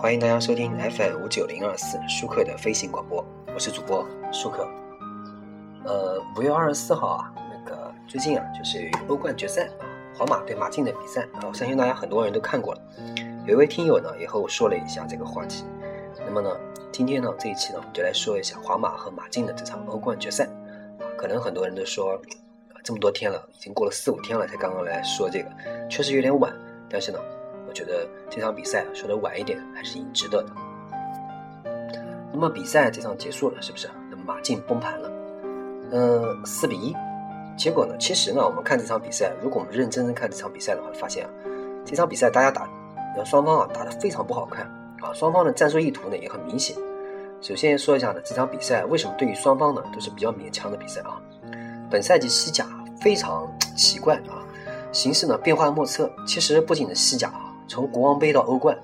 欢迎大家收听 FM 五九零二四舒克的飞行广播，我是主播舒克。呃，五月二十四号啊，那个最近啊，就是欧冠决赛啊，皇马对马竞的比赛啊，我相信大家很多人都看过了。有一位听友呢也和我说了一下这个话题。那么呢，今天呢这一期呢，我们就来说一下皇马和马竞的这场欧冠决赛。可能很多人都说，这么多天了，已经过了四五天了，才刚刚来说这个，确实有点晚。但是呢。我觉得这场比赛说的晚一点还是挺值得的。那么比赛这场结束了，是不是？那么马竞崩盘了，嗯，四比一。结果呢？其实呢，我们看这场比赛，如果我们认真看这场比赛的话，发现啊，这场比赛大家打，双方啊打得非常不好看啊，双方的战术意图呢也很明显。首先说一下呢，这场比赛为什么对于双方呢都是比较勉强的比赛啊？本赛季西甲非常奇怪啊，形势呢变化莫测。其实不仅是西甲啊。从国王杯到欧冠，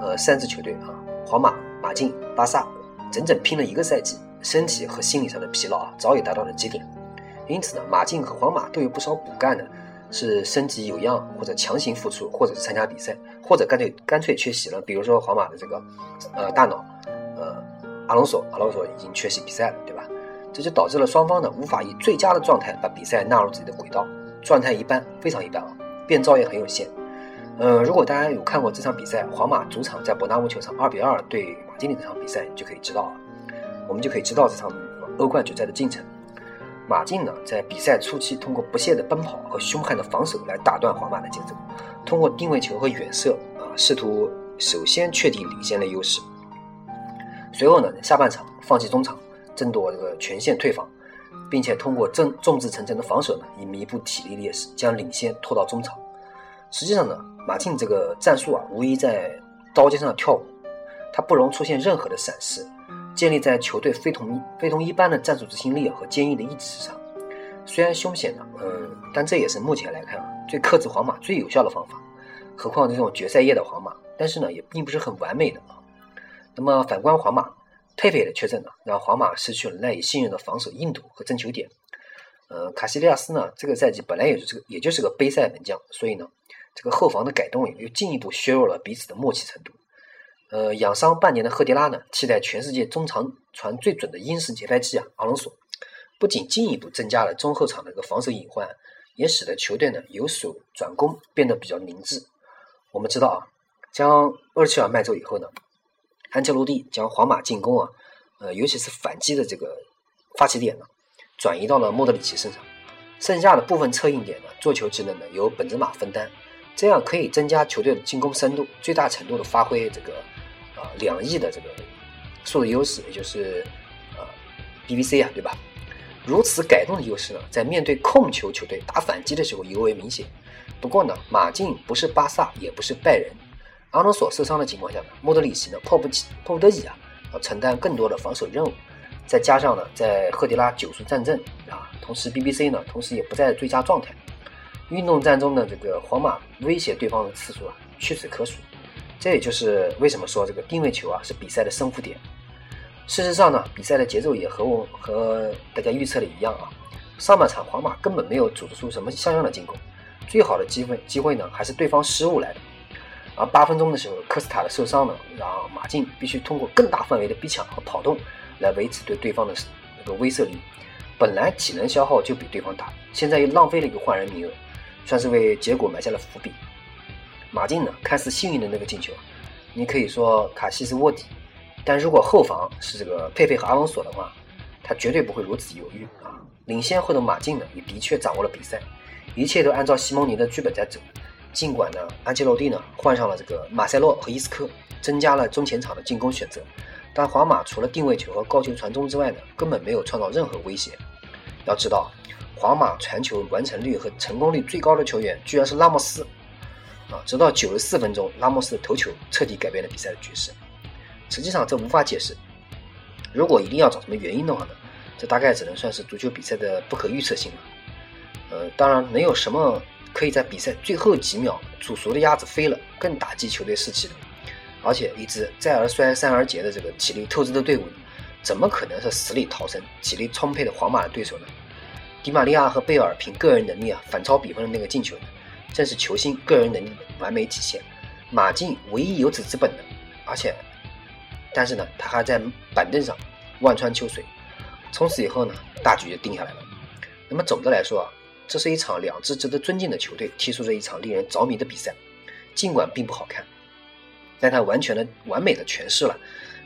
呃，三支球队啊，皇马、马竞、巴萨，整整拼了一个赛季，身体和心理上的疲劳啊，早已达到了极点。因此呢，马竞和皇马都有不少骨干呢，是升级有恙，或者强行复出，或者是参加比赛，或者干脆干脆缺席了。比如说皇马的这个，呃，大脑，呃，阿隆索，阿隆索已经缺席比赛了，对吧？这就导致了双方呢无法以最佳的状态把比赛纳入自己的轨道，状态一般，非常一般啊，变招也很有限。呃，如果大家有看过这场比赛，皇马主场在伯纳乌球场二比二对马竞的这场比赛，就可以知道了。我们就可以知道这场欧冠决赛的进程。马竞呢，在比赛初期通过不懈的奔跑和凶悍的防守来打断皇马的节奏，通过定位球和远射啊，试图首先确定领先的优势。随后呢，下半场放弃中场，争夺这个全线退防，并且通过重众志成城的防守呢，以弥补体力劣势，将领先拖到中场。实际上呢。马竞这个战术啊，无疑在刀尖上跳舞，它不容出现任何的闪失，建立在球队非同非同一般的战术执行力和坚毅的意志之上。虽然凶险呢，嗯，但这也是目前来看啊，最克制皇马最有效的方法。何况这种决赛夜的皇马，但是呢，也并不是很完美的啊。那么反观皇马，佩佩的缺阵呢，让皇马失去了赖以信任的防守硬度和争球点。呃，卡西利亚斯呢，这个赛季本来也是个也就是个杯赛门将，所以呢。这个后防的改动又进一步削弱了彼此的默契程度。呃，养伤半年的赫迪拉呢，替代全世界中长传最准的英式节拍器啊，阿隆索，不仅进一步增加了中后场的一个防守隐患，也使得球队呢由守转攻变得比较明智。我们知道啊，将厄齐尔卖走以后呢，安切洛蒂将皇马进攻啊，呃，尤其是反击的这个发起点呢，转移到了莫德里奇身上，剩下的部分策应点呢，做球职能呢由本泽马分担。这样可以增加球队的进攻深度，最大程度的发挥这个啊两翼的这个速度优势，也就是呃 BBC 啊，对吧？如此改动的优势呢，在面对控球球队打反击的时候尤为明显。不过呢，马竞不是巴萨，也不是拜仁，阿隆索受伤的情况下呢，莫德里奇呢迫不及迫不得已啊，要承担更多的防守任务。再加上呢，在赫迪拉久处战阵啊，同时 BBC 呢，同时也不在最佳状态。运动战中的这个皇马威胁对方的次数啊屈指可数，这也就是为什么说这个定位球啊是比赛的胜负点。事实上呢，比赛的节奏也和我和大家预测的一样啊。上半场皇马根本没有组织出什么像样的进攻，最好的机会机会呢还是对方失误来的。而八分钟的时候，科斯塔的受伤呢，让马竞必须通过更大范围的逼抢和跑动来维持对对方的那个威慑力。本来体能消耗就比对方大，现在又浪费了一个换人名额。算是为结果埋下了伏笔。马竞呢，看似幸运的那个进球，你可以说卡西是卧底，但如果后防是这个佩佩和阿隆索的话，他绝对不会如此犹豫啊！领先后的马竞呢，也的确掌握了比赛，一切都按照西蒙尼的剧本在走。尽管呢，安切洛蒂呢换上了这个马塞洛和伊斯科，增加了中前场的进攻选择，但皇马除了定位球和高球传中之外呢，根本没有创造任何威胁。要知道。皇马传球完成率和成功率最高的球员居然是拉莫斯，啊，直到九十四分钟，拉莫斯的头球彻底改变了比赛的局势。实际上这无法解释，如果一定要找什么原因的话呢，这大概只能算是足球比赛的不可预测性了。呃，当然，能有什么可以在比赛最后几秒煮熟的鸭子飞了，更打击球队士气的？而且一支再而衰、三而竭的这个体力透支的队伍，怎么可能是死里逃生、体力充沛的皇马的对手呢？迪玛利亚和贝尔凭个人能力啊反超比分的那个进球，正是球星个人能力的完美体现。马竞唯一有此之本的，而且，但是呢，他还在板凳上望穿秋水。从此以后呢，大局就定下来了。那么总的来说啊，这是一场两支值得尊敬的球队踢出了一场令人着迷的比赛。尽管并不好看，但它完全的、完美的诠释了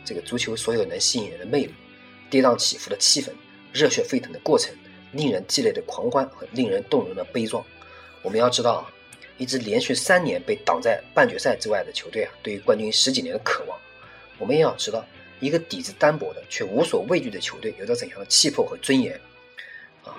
这个足球所有能吸引人的魅力：跌宕起伏的气氛、热血沸腾的过程、令人激烈的狂欢和令人动容的悲壮。我们要知道啊，一支连续三年被挡在半决赛之外的球队啊，对于冠军十几年的渴望。我们也要知道，一个底子单薄的却无所畏惧的球队有着怎样的气魄和尊严。啊，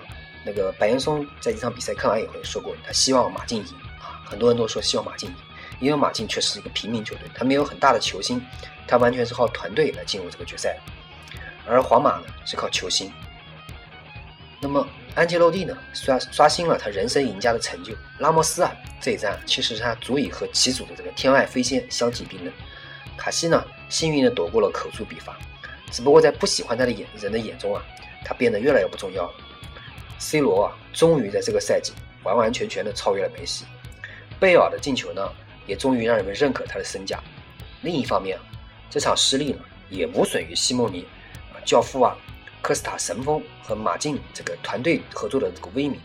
那个白岩松在这场比赛看完以后说过，他希望马竞赢啊，很多人都说希望马竞赢。因为马竞确实是一个平民球队，他没有很大的球星，他完全是靠团队来进入这个决赛。而皇马呢是靠球星。那么安切洛蒂呢刷刷新了他人生赢家的成就。拉莫斯啊这一战其实他足以和旗祖的这个天外飞仙相提并论。卡西呢幸运的躲过了口诛笔伐，只不过在不喜欢他的眼人的眼中啊，他变得越来越不重要了。C 罗啊终于在这个赛季完完全全的超越了梅西。贝尔的进球呢？也终于让人们认可他的身价。另一方面，这场失利呢，也无损于西蒙尼啊、教父啊、科斯塔神锋和马竞这个团队合作的这个威名。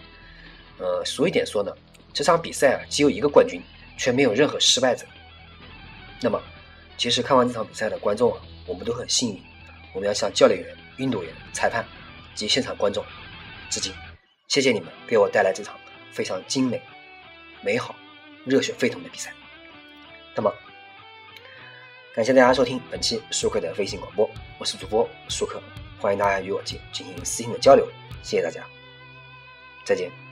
呃，俗一点说呢，这场比赛啊，只有一个冠军，却没有任何失败者。那么，其实看完这场比赛的观众啊，我们都很幸运。我们要向教练员、运动员、裁判及现场观众致敬，谢谢你们给我带来这场非常精美、美好、热血沸腾的比赛。那么，感谢大家收听本期舒克的微信广播，我是主播舒克，欢迎大家与我进进行私信的交流，谢谢大家，再见。